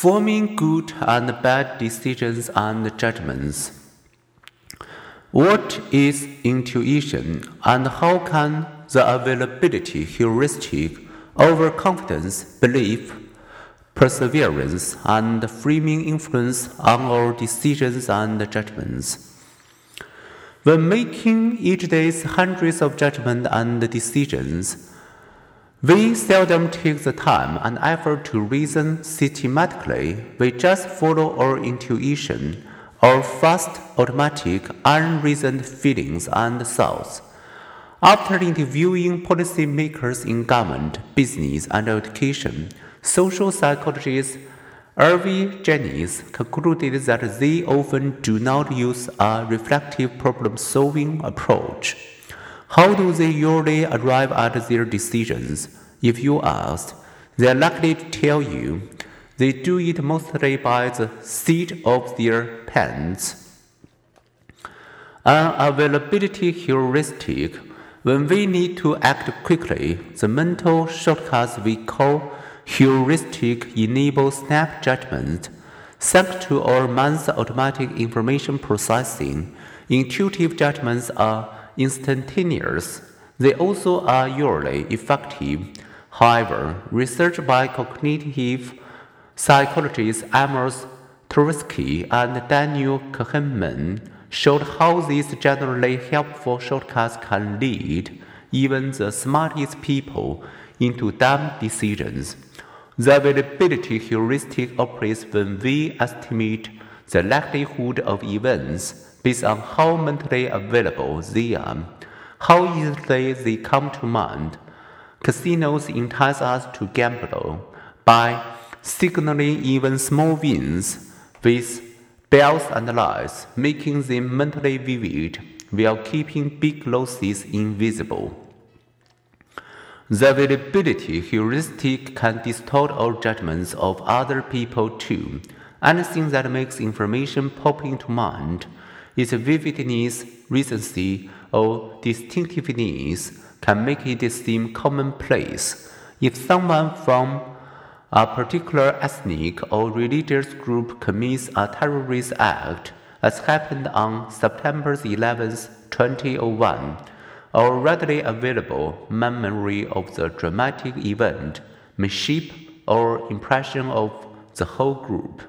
forming good and bad decisions and judgments. What is intuition and how can the availability heuristic, overconfidence, belief, perseverance, and framing influence on our decisions and judgments? When making each day's hundreds of judgments and decisions, we seldom take the time and effort to reason systematically. We just follow our intuition, our fast, automatic, unreasoned feelings and thoughts. After interviewing policymakers in government, business, and education, social psychologist Irving Janis concluded that they often do not use a reflective problem solving approach. How do they usually arrive at their decisions? If you ask, they are likely to tell you they do it mostly by the seat of their pants. An availability heuristic. When we need to act quickly, the mental shortcuts we call heuristic enable snap judgment. Thanks to our mind's automatic information processing, intuitive judgments are instantaneous. They also are usually effective. However, research by cognitive psychologists Amos Tversky and Daniel Kahneman showed how these generally helpful shortcuts can lead even the smartest people into dumb decisions. The availability heuristic operates when we estimate the likelihood of events based on how mentally available they are, how easily they come to mind. Casinos entice us to gamble by signaling even small wins with bells and lights, making them mentally vivid while keeping big losses invisible. The availability heuristic can distort our judgments of other people too. Anything that makes information pop into mind its vividness, recency, or distinctiveness can make it seem commonplace. If someone from a particular ethnic or religious group commits a terrorist act, as happened on September 11, 2001, our readily available memory of the dramatic event may shape our impression of the whole group.